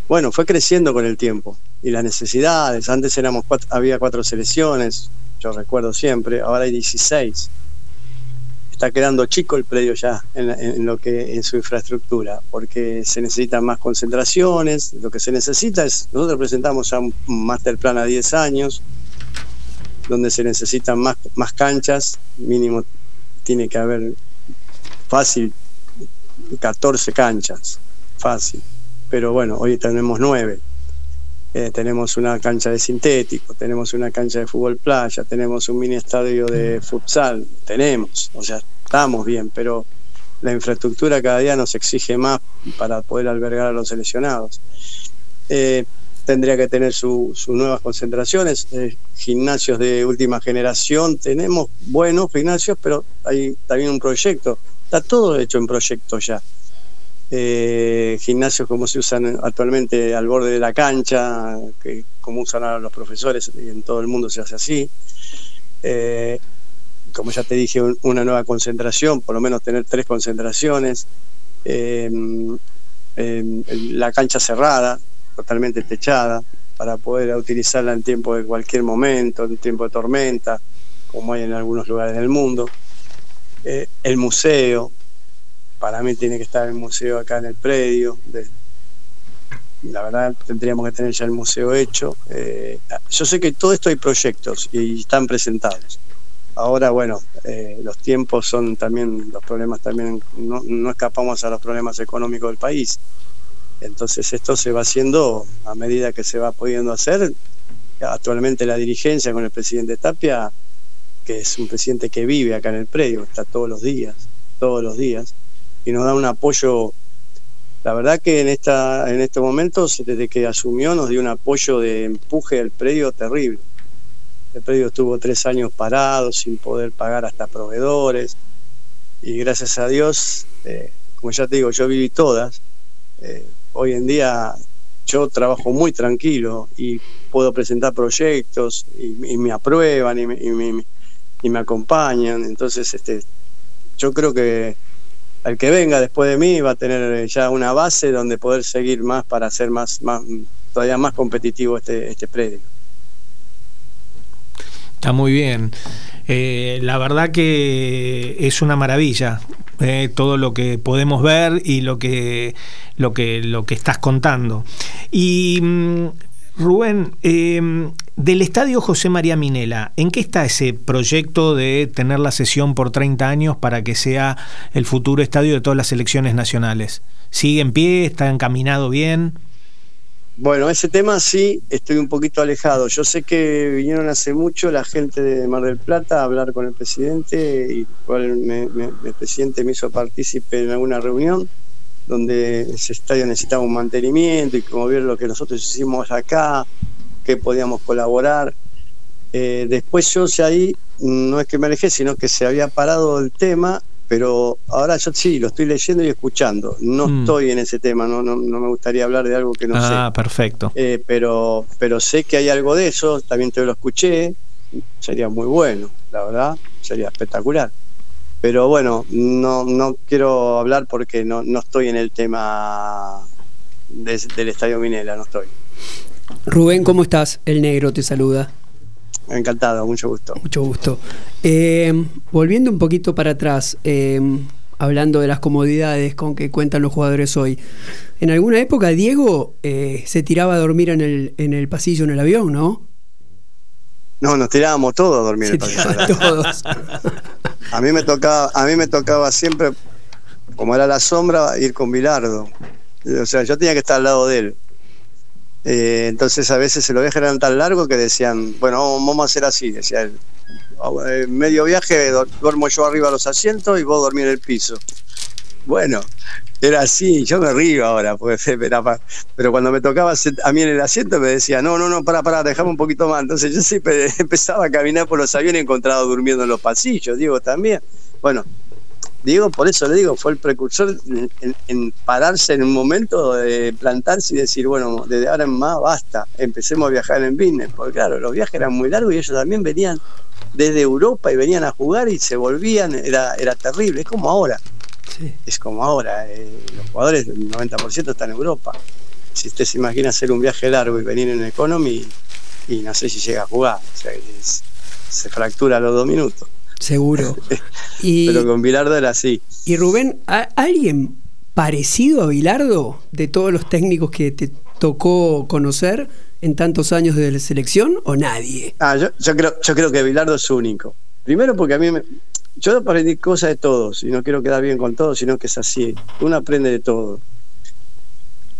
bueno, fue creciendo con el tiempo y las necesidades. Antes éramos había cuatro selecciones, yo recuerdo siempre, ahora hay 16. Está quedando chico el predio ya en, lo que en su infraestructura, porque se necesitan más concentraciones. Lo que se necesita es, nosotros presentamos ya un master plan a 10 años, donde se necesitan más, más canchas, mínimo tiene que haber fácil 14 canchas, fácil. Pero bueno, hoy tenemos 9. Eh, tenemos una cancha de sintético, tenemos una cancha de fútbol playa, tenemos un mini estadio de futsal, tenemos, o sea, estamos bien, pero la infraestructura cada día nos exige más para poder albergar a los seleccionados. Eh, tendría que tener sus nuevas concentraciones, eh, gimnasios de última generación, tenemos buenos gimnasios, pero hay también un proyecto, está todo hecho en proyecto ya eh, gimnasios como se usan actualmente al borde de la cancha, que como usan ahora los profesores y en todo el mundo se hace así. Eh, como ya te dije, una nueva concentración, por lo menos tener tres concentraciones. Eh, la cancha cerrada, totalmente techada, para poder utilizarla en tiempo de cualquier momento, en tiempo de tormenta, como hay en algunos lugares del mundo. Eh, el museo, para mí tiene que estar el museo acá en el predio. la verdad tendríamos que tener ya el museo hecho. Eh, yo sé que todo esto hay proyectos y están presentados. Ahora, bueno, eh, los tiempos son también, los problemas también, no, escapamos a los problemas económicos del país. Entonces esto se va haciendo a medida que se va pudiendo hacer. Actualmente la dirigencia con el presidente Tapia, que es un presidente que vive acá en el predio, está todos los días, todos los días y nos da un apoyo. La verdad que en esta en este momento, desde que asumió, nos dio un apoyo de empuje al predio terrible. El predio estuvo tres años parado, sin poder pagar hasta proveedores, y gracias a Dios, eh, como ya te digo, yo viví todas. Eh, hoy en día yo trabajo muy tranquilo y puedo presentar proyectos y, me aprueban y me, y me acompañan. Entonces, este, yo creo que el que venga después de mí va a tener ya una base donde poder seguir más para hacer más, más todavía más competitivo este, este predio. Está muy bien. Eh, la verdad que es una maravilla eh, todo lo que podemos ver y lo que, lo que, lo que estás contando. Y mm, Rubén, em, del Estadio José María Minela, ¿en qué está ese proyecto de tener la sesión por 30 años para que sea el futuro estadio de todas las selecciones nacionales? ¿Sigue en pie? ¿Está encaminado bien? Bueno, ese tema sí, estoy un poquito alejado. Yo sé que vinieron hace mucho la gente de Mar del Plata a hablar con el presidente y el presidente me hizo partícipe en alguna reunión donde ese estadio necesitaba un mantenimiento y como ver lo que nosotros hicimos acá, que podíamos colaborar. Eh, después yo sé ahí, no es que me alejé, sino que se había parado el tema, pero ahora yo sí, lo estoy leyendo y escuchando. No mm. estoy en ese tema, no, no, me gustaría hablar de algo que no sé. Ah, perfecto. Eh, pero, pero sé que hay algo de eso, también te lo escuché, sería muy bueno, la verdad, sería espectacular. Pero bueno, no, no quiero hablar porque no, no estoy en el tema del Estadio Minela, no estoy. Rubén, ¿cómo estás? El negro te saluda. Encantado, mucho gusto. Mucho gusto. Eh, volviendo un poquito para atrás, eh, hablando de las comodidades con que cuentan los jugadores hoy. En alguna época Diego eh, se tiraba a dormir en el, en el pasillo en el avión, ¿no? No, nos tirábamos todos a dormir en el pasillo. Todos. [LAUGHS] A mí me tocaba, a mí me tocaba siempre, como era la sombra, ir con Bilardo. O sea, yo tenía que estar al lado de él. Eh, entonces a veces se lo viajes eran tan largo que decían, bueno, vamos a hacer así, decía él. medio viaje duermo yo arriba los asientos y vos dormir en el piso. Bueno, era así, yo me río ahora, pues, [LAUGHS] pero cuando me tocaba a mí en el asiento me decía, no, no, no, para, para, dejame un poquito más. Entonces yo siempre [LAUGHS] empezaba a caminar por los aviones encontrado durmiendo en los pasillos, Diego también. Bueno, Diego, por eso le digo, fue el precursor en, pararse en un momento de plantarse y decir, bueno, desde ahora en más basta, empecemos a viajar en business, porque claro, los viajes eran muy largos y ellos también venían desde Europa y venían a jugar y se volvían, era, era terrible, es como ahora. Es como ahora, eh, los jugadores, el 90% están en Europa. Si usted se imagina hacer un viaje largo y venir en Economy, y no sé si llega a jugar, se fractura a los dos minutos. Seguro. [LAUGHS] Pero con Bilardo era así. Y Rubén, ¿alguien parecido a Bilardo de todos los técnicos que te tocó conocer en tantos años de la selección o nadie? Ah, yo, creo, yo creo que Bilardo es único. Primero porque a mí me, yo aprendí cosas de todos y no quiero quedar bien con todos, sino que es así. Uno aprende de todo.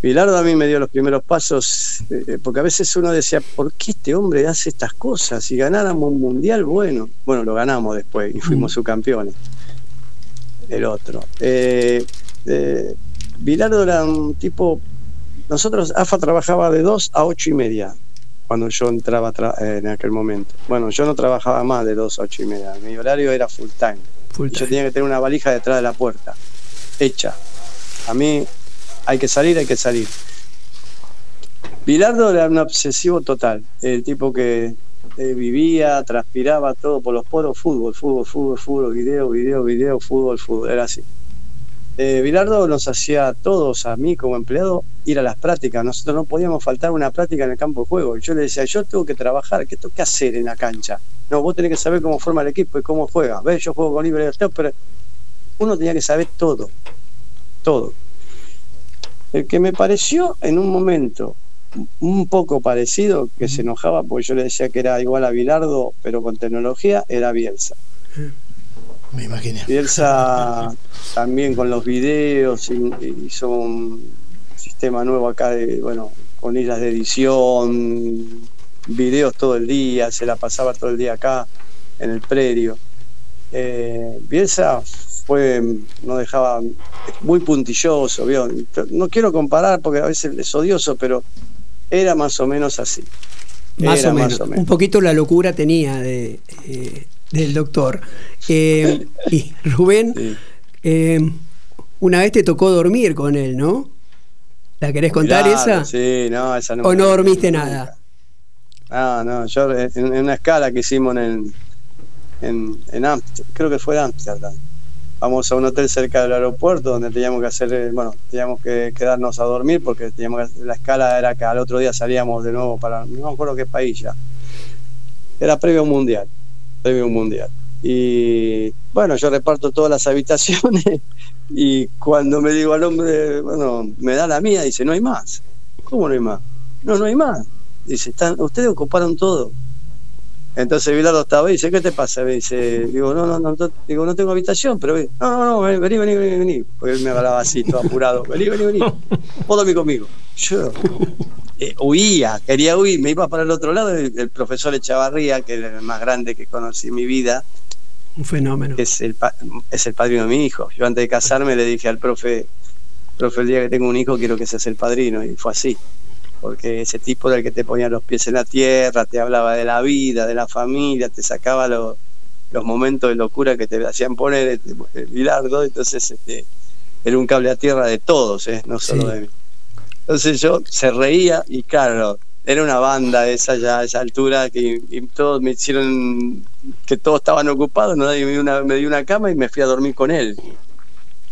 Bilardo a mí me dio los primeros pasos, eh, porque a veces uno decía, ¿por qué este hombre hace estas cosas? Si ganáramos un mundial, bueno, bueno, lo ganamos después y fuimos mm. subcampeones. El otro. Eh, eh, Bilardo era un tipo, nosotros, AFA trabajaba de 2 a 8 y media cuando yo entraba en aquel momento. Bueno, yo no trabajaba más de 2 a 8 y media, mi horario era full time. Full time. Yo tenía que tener una valija detrás de la puerta, hecha. A mí hay que salir, hay que salir. Bilardo era un obsesivo total, el tipo que eh, vivía, transpiraba todo por los poros, fútbol, fútbol, fútbol, fútbol, video, video, video, fútbol, fútbol, era así. Eh, Bilardo nos hacía a todos, a mí como empleado, ir a las prácticas. Nosotros no podíamos faltar una práctica en el campo de juego. Yo le decía, yo tengo que trabajar, ¿qué tengo que hacer en la cancha? No, vos tenés que saber cómo forma el equipo y cómo juega. ¿Ves? Yo juego con libre de pero uno tenía que saber todo, todo. El que me pareció en un momento un poco parecido, que se enojaba porque yo le decía que era igual a Bilardo, pero con tecnología, era Bielsa. Me imaginé. Bielsa [LAUGHS] también con los videos hizo un sistema nuevo acá de, bueno, con islas de edición, videos todo el día, se la pasaba todo el día acá en el predio. Eh, Bielsa fue, no dejaba, muy puntilloso, no quiero comparar porque a veces es odioso, pero era más o menos así. Más, o, menos. Un poquito la locura tenía de, eh, del doctor. Eh, y Rubén, eh, una vez te tocó dormir con él, ¿no? ¿La querés contar esa? Sí, no, esa no. ¿O no dormiste nada? Ah, no, yo en, una escala que hicimos en, en, en creo que fue Amsterdam vamos a un hotel cerca del aeropuerto donde teníamos que hacer, eh, bueno, teníamos que quedarnos a dormir porque teníamos la escala era que al otro día salíamos de nuevo para, no me acuerdo qué país ya. Era previo a un mundial, previo mundial. Y bueno, yo reparto todas las habitaciones [LAUGHS] y cuando me digo al hombre, bueno, me da la mía, dice, no hay más. ¿Cómo no hay más? No, no hay más. Dice, están, ustedes ocuparon todo. Entonces Bilardo estaba y dice, ¿qué te pasa? Me dice, digo, no, no, no, digo, no tengo habitación, pero no, no, no, vení, vení, vení, vení. Porque él me hablaba así, todo apurado. Vení, vení, vení. Vos dormí conmigo. Yo eh, huía, quería huir, me iba para el otro lado. El, profesor Echavarría, que es el más grande que conocí en mi vida. Un fenómeno. Es el, es el padrino de mi hijo. Yo antes de casarme le dije al profe, profe, el día que tengo un hijo quiero que seas el padrino. Y fue así porque ese tipo era el que te ponía los pies en la tierra, te hablaba de la vida, de la familia, te sacaba los, momentos de locura que te hacían poner este, el, bilardo, entonces este, era un cable a tierra de todos, ¿eh? no solo de mí. Entonces yo se reía y claro, era una banda de esa ya esa altura que todos me hicieron que todos estaban ocupados, nadie me dio, una, me dio una cama y me fui a dormir con él.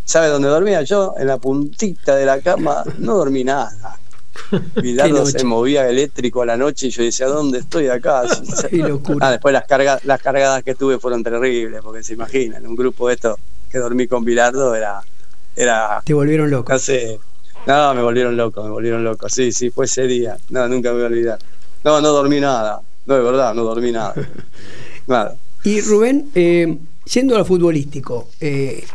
¿Sabe dónde dormía yo? En la puntita de la cama, no dormí nada [LAUGHS] Bilardo se movía eléctrico a la noche y yo decía, ¿dónde estoy acá? [LAUGHS] Ah, después las, cargas, las cargadas que tuve fueron terribles, porque se imaginan, un grupo de estos que dormí con Bilardo era... era Te volvieron loco. No, me volvieron loco, me volvieron loco. Sí, sí, fue ese día. No, nunca me voy a olvidar. No, no dormí nada. No, de verdad, no dormí nada. [LAUGHS] nada. Y Rubén, eh, yendo a lo futbolístico, eh,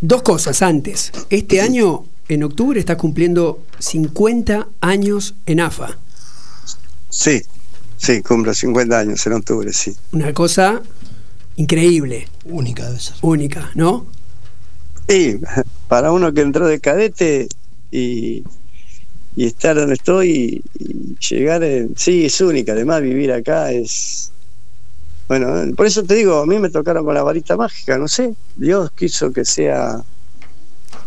dos cosas antes. Este año en octubre estás cumpliendo 50 años en AFA. Sí, sí, cumplo 50 años en octubre, sí. Una cosa increíble. Única debe ser. Única, ¿no? Sí, para uno que entró de cadete y, y estar donde estoy y, llegar, en, sí, es única. Además, vivir acá es. Bueno, por eso te digo, a mí me tocaron con la varita mágica, no sé. Dios quiso que sea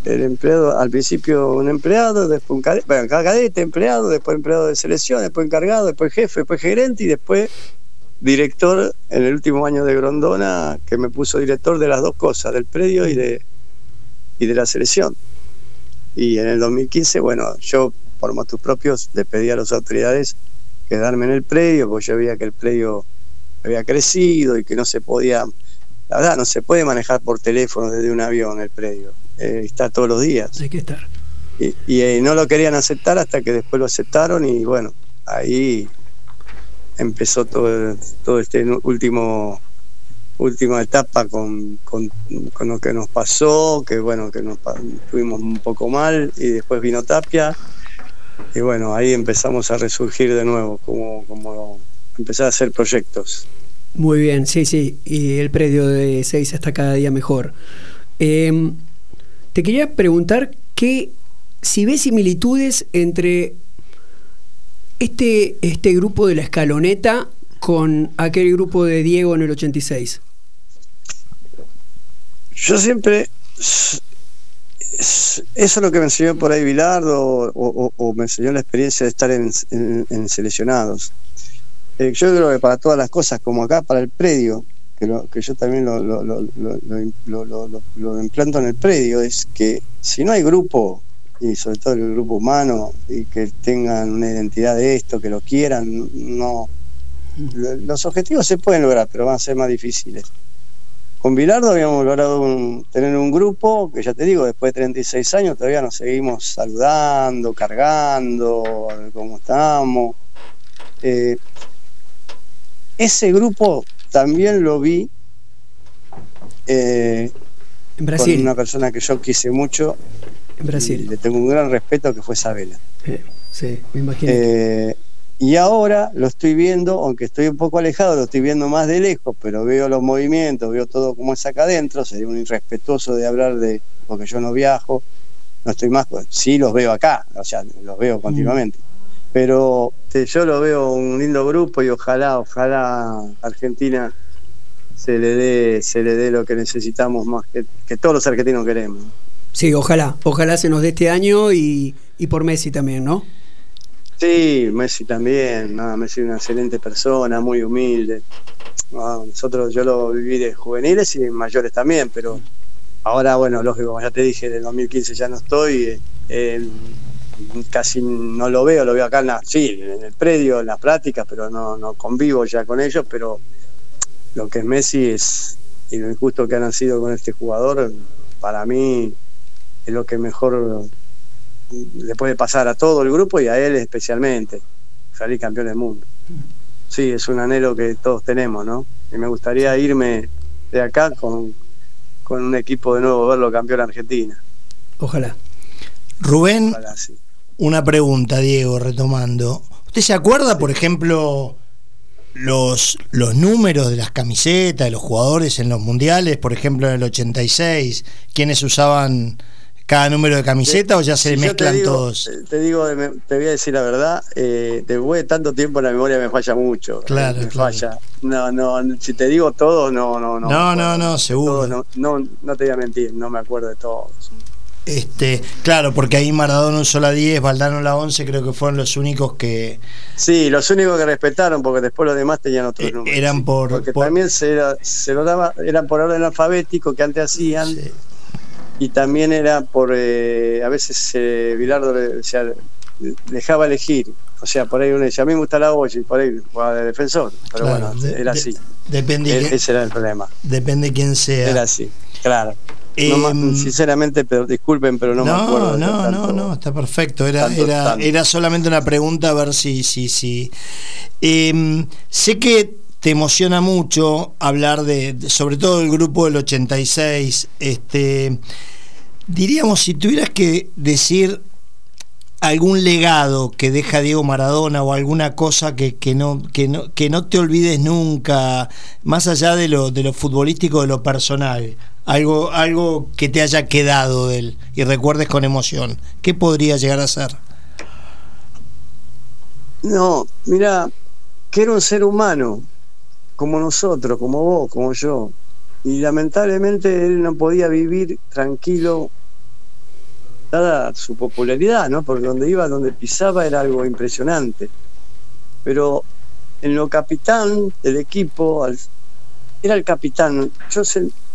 el empleado, al principio un empleado, después un cadete, bueno, cadete, empleado, después empleado de selección, después encargado, después jefe, después gerente y después director en el último año de Grondona, que me puso director de las dos cosas, del predio y de, y de la selección. Y en el 2015, bueno, yo por motos propios le pedí a las autoridades quedarme en el predio, porque yo veía que el predio había crecido y que no se podía, la verdad, no se puede manejar por teléfono desde un avión el predio, eh, está todos los días. Hay que estar. Y, y eh, no lo querían aceptar hasta que después lo aceptaron y bueno, ahí empezó todo, todo este último última etapa con, con, con, lo que nos pasó, que bueno, que nos tuvimos un poco mal y después vino Tapia y bueno, ahí empezamos a resurgir de nuevo, como, como empezar a hacer proyectos. Muy bien, sí, sí, y el predio de Seis está cada día mejor. Eh, te quería preguntar que si ves similitudes entre este, este grupo de la escaloneta con aquel grupo de Diego en el 86. Yo siempre, eso es lo que me enseñó por ahí Bilardo o, me enseñó la experiencia de estar en seleccionados. Eh, yo creo que para todas las cosas, como acá para el predio, que, lo, que yo también lo, lo, lo, implanto en el predio, es que si no hay grupo, y sobre todo el grupo humano, y que tengan una identidad de esto, que lo quieran, no. Los objetivos se pueden lograr, pero van a ser más difíciles. Con Bilardo habíamos logrado tener un grupo que ya te digo, después de 36 años todavía nos seguimos saludando, cargando, a ver cómo estamos. Eh, ese grupo también lo vi eh, en Brasil. con una persona que yo quise mucho. En Brasil. Y le tengo un gran respeto que fue Sabela. Eh, sí, me imagino. Eh, y ahora lo estoy viendo, aunque estoy un poco alejado, lo estoy viendo más de lejos, pero veo los movimientos, veo todo como es acá adentro, sería un irrespetuoso de hablar de, porque yo no viajo, no estoy más, pues, sí los veo acá, o sea, los veo continuamente. Mm. Pero yo lo veo un lindo grupo y ojalá, ojalá Argentina se le dé, se le dé lo que necesitamos más que, que todos los argentinos queremos. Sí, ojalá, ojalá se nos dé este año y, y por Messi también, ¿no? Sí, Messi también, no, Messi es una excelente persona, muy humilde. No, nosotros, yo lo viví de juveniles y mayores también, pero ahora, bueno, lógico, como ya te dije, en el 2015 ya no estoy, eh, casi no lo veo, lo veo acá en la, sí, en el predio, en las prácticas, pero no, no convivo ya con ellos, pero lo que es Messi es, y lo injusto que han sido con este jugador, para mí es lo que mejor le puede pasar a todo el grupo y a él especialmente, salir campeón del mundo. Sí, es un anhelo que todos tenemos, ¿no? Y me gustaría irme de acá con, con un equipo de nuevo, verlo campeón Argentina. Ojalá. Rubén, Ojalá, sí. Una pregunta, Diego, retomando. ¿Usted se acuerda, por ejemplo, los, los números de las camisetas de los jugadores en los mundiales? Por ejemplo, en el 86, ¿quiénes usaban cada número de camiseta o ya se si mezclan te digo, todos? Te digo, te voy a decir la verdad, eh, después de tanto tiempo la memoria me falla mucho. Claro, me claro. falla. No, no, si te digo todo, no, no, no. No, no, no, seguro. no, no, no te voy a mentir, no me acuerdo de todos. Este, claro, porque ahí Maradona usó la 10, Valdano la 11, creo que fueron los únicos que. Sí, los únicos que respetaron, porque después los demás tenían otros eh, números. Eran por. Porque por... también se, era, se lo daba, eran por orden alfabético que antes hacían. Sí. Y también era por. Eh, a veces eh, Bilardo o sea, dejaba elegir. O sea, por ahí uno decía, a mí me gusta la 8 y por ahí jugaba de defensor. Pero claro, bueno, de, era así. De, depende. E, ese era el problema. Depende quién sea. Era así, claro. No, eh, sinceramente, pero disculpen, pero no, no me acuerdo. No, tanto, no, no, está perfecto. Era, tanto, era, tanto. era solamente una pregunta a ver si, si, si. Eh, sé que te emociona mucho hablar de, de, sobre todo el grupo del 86. Este, diríamos, si tuvieras que decir algún legado que deja Diego Maradona o alguna cosa que, que, no, que, no, que no te olvides nunca, más allá de lo, de lo futbolístico, de lo personal, algo, algo que te haya quedado de él y recuerdes con emoción. ¿Qué podría llegar a ser? No, mira, que era un ser humano, como nosotros, como vos, como yo. Y lamentablemente él no podía vivir tranquilo, su popularidad, ¿no? Porque donde iba, donde pisaba era algo impresionante. Pero en lo capitán del equipo, era el capitán. Yo,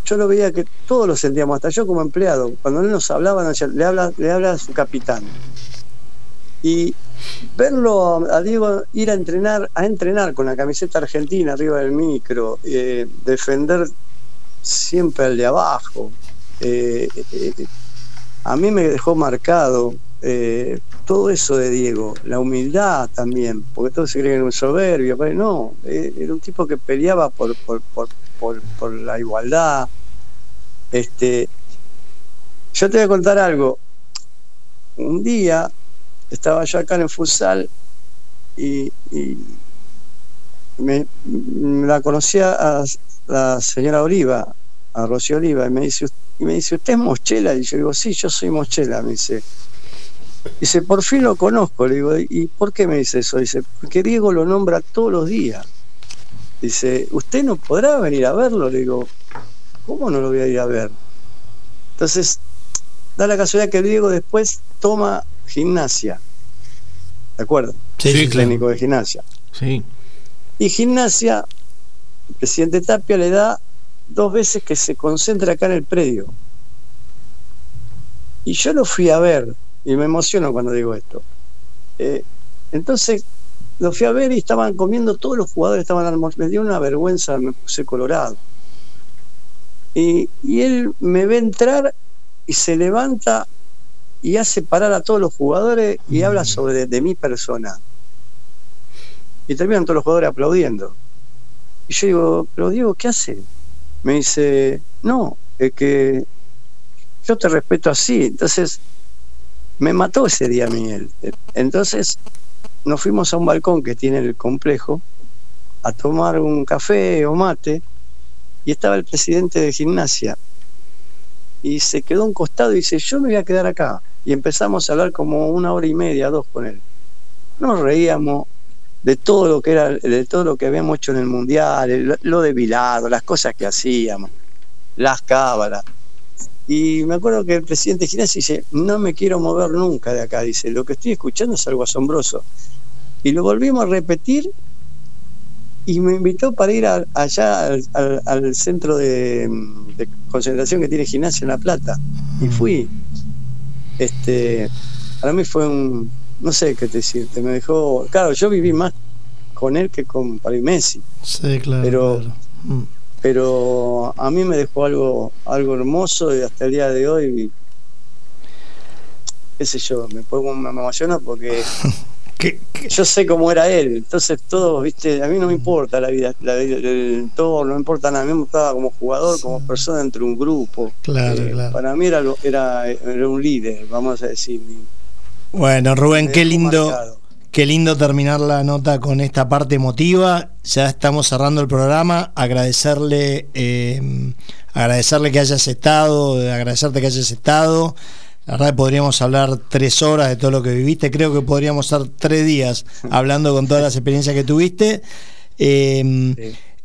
yo lo veía que todos lo sentíamos, hasta yo como empleado. Cuando él nos hablaba, le habla, le a su capitán. Y verlo a Diego ir a entrenar, a entrenar con la camiseta argentina arriba del micro, eh, defender siempre al de abajo, eh, eh, a mí me dejó marcado todo eso de Diego, la humildad también, porque todos se creen en un soberbio, pero no, era un tipo que peleaba por, la igualdad. Este, yo te voy a contar algo. Un día estaba yo acá en el futsal y, me, la conocía a la señora Oliva, a Rocío Oliva, y me dice, y me dice, ¿usted es Mochela? Y yo digo, sí, yo soy Mochela, me dice. Dice, por fin lo conozco. Le digo, ¿y por qué me dice eso? Dice, porque Diego lo nombra todos los días. Dice, ¿usted no podrá venir a verlo? Le digo, ¿cómo no lo voy a ir a ver? Entonces, da la casualidad que Diego después toma gimnasia. ¿De acuerdo? Sí, sí Clínico de gimnasia. Sí. Y gimnasia, el presidente Tapia le da dos veces que se concentra acá en el predio. Y yo lo fui a ver, y me emociono cuando digo esto. Eh, entonces, lo fui a ver y estaban comiendo, todos los jugadores estaban almorzando. Me dio una vergüenza, me puse colorado. Y, y él me ve entrar y se levanta y hace parar a todos los jugadores y mm. habla sobre de, mi persona. Y terminan todos los jugadores aplaudiendo. Y yo digo, pero Diego, ¿qué hace? Me dice, no, es que yo te respeto así. Entonces, me mató ese día Miguel. Entonces, nos fuimos a un balcón que tiene el complejo a tomar un café o mate y estaba el presidente de gimnasia y se quedó un costado y dice, yo me voy a quedar acá y empezamos a hablar como una hora y media, dos con él. Nos reíamos de todo lo que era, de todo lo que habíamos hecho en el mundial, lo de Vilado, las cosas que hacíamos, las cábalas. Y me acuerdo que el presidente Ginés dice, no me quiero mover nunca de acá, dice, lo que estoy escuchando es algo asombroso. Y lo volvimos a repetir y me invitó para ir allá al, centro de, de, concentración que tiene gimnasia en La Plata. Y fui. Este, para mí fue un, no sé qué decirte, me dejó, claro, yo viví más con él que con Paris Messi. Sí, claro. Pero, mm. pero a mí me dejó algo, algo hermoso y hasta el día de hoy, qué sé yo, me pongo, me emociona porque [LAUGHS] yo sé cómo era él, entonces todo, viste, a mí no me importa la vida, la el, todo, no me importa nada, a mí me gustaba como jugador, como persona entre un grupo. Claro, eh, claro. Para mí era, era, era, un líder, vamos a decir. Bueno, Rubén, qué lindo. Qué lindo terminar la nota con esta parte emotiva. Ya estamos cerrando el programa. Agradecerle, eh, agradecerle que hayas estado, agradecerte que hayas estado. La verdad podríamos hablar tres horas de todo lo que viviste. Creo que podríamos estar tres días hablando con todas las experiencias que tuviste. Em,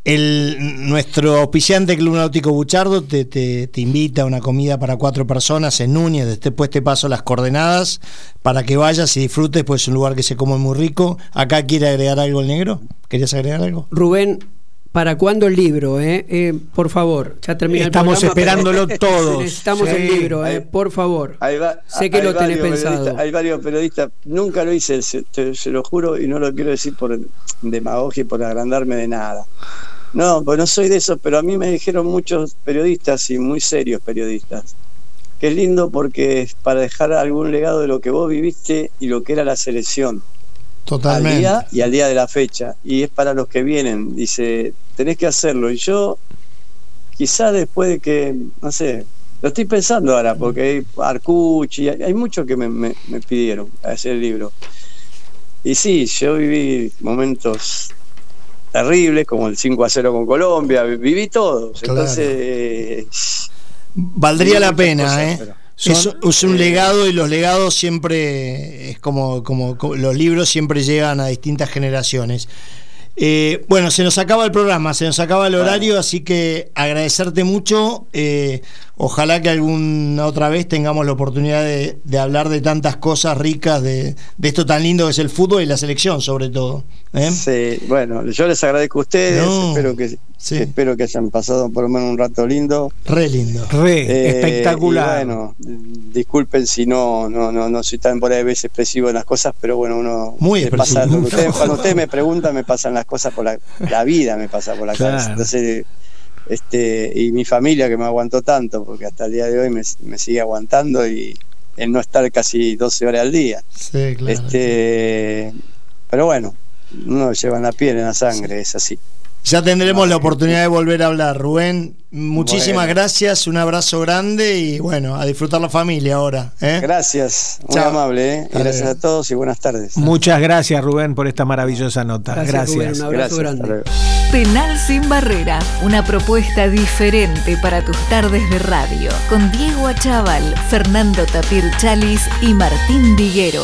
el, nuestro auspiciante Club Náutico Buchardo te, te, invita a una comida para cuatro personas en Núñez. Después te paso las coordenadas para que vayas y disfrutes, pues es un lugar que se come muy rico. ¿Acá quiere agregar algo el negro? ¿Querías agregar algo? Rubén, ¿Para cuándo el libro? Eh? eh por favor, ya termina Estamos esperándolo [LAUGHS] todos. Necesitamos el libro, eh, por favor. sé que lo tenés pensado. Hay varios periodistas, nunca lo hice, se, lo juro, y no lo quiero decir por demagogia y por agrandarme de nada. No, pues no soy de eso, pero a mí me dijeron muchos periodistas y muy serios periodistas que es lindo porque es para dejar algún legado de lo que vos viviste y lo que era la selección. Totalmente. Al día y al día de la fecha. Y es para los que vienen. Dice, tenés que hacerlo. Y yo, quizás después de que, no sé, lo estoy pensando ahora, porque hay Arcuchi, hay, muchos que me, pidieron hacer el libro. Y sí, yo viví momentos terribles, como el 5 a 0 con Colombia, viví todo. Entonces, Valdría la pena, cosas, ¿eh? pero- Es, un legado y los legados siempre es como, como, como- los libros siempre llegan a distintas generaciones. Eh, bueno, se nos acaba el programa, se nos acaba el horario, así que agradecerte mucho. eh, ojalá que alguna otra vez tengamos la oportunidad de, de hablar de tantas cosas ricas, de, de esto tan lindo que es el fútbol y la selección, sobre todo. ¿eh? Sí, bueno, yo les agradezco a ustedes, No, espero que sí. espero que hayan pasado por lo menos un rato lindo. Re lindo. Re, Eh, espectacular. y bueno, disculpen si no, no, no, no soy tan por ahí a veces expresivo en las cosas, pero bueno, uno Muy pasa- expresivo. [LAUGHS] cuando, ustedes, cuando ustedes me preguntan, me pasan las cosas por la, la vida, me pasa por la Claro. cabeza. Entonces, este, y mi familia que me aguantó tanto, porque hasta el día de hoy me, me sigue aguantando y el no estar casi 12 horas al día. Sí, claro. Este, pero bueno, uno lleva en la piel, en la sangre, es así. Ya tendremos la oportunidad de volver a hablar, Rubén. Muchísimas Bueno. gracias, un abrazo grande y bueno, a disfrutar la familia ahora. ¿eh? Gracias, muy Chao. amable, ¿eh? Gracias a todos y buenas tardes. Muchas gracias, Rubén, por esta maravillosa nota. Gracias, Gracias. Rubén, un abrazo Gracias, grande. Penal sin barrera, una propuesta diferente para tus tardes de radio, con Diego Achával, Fernando Tapir Chalis y Martín Diguero.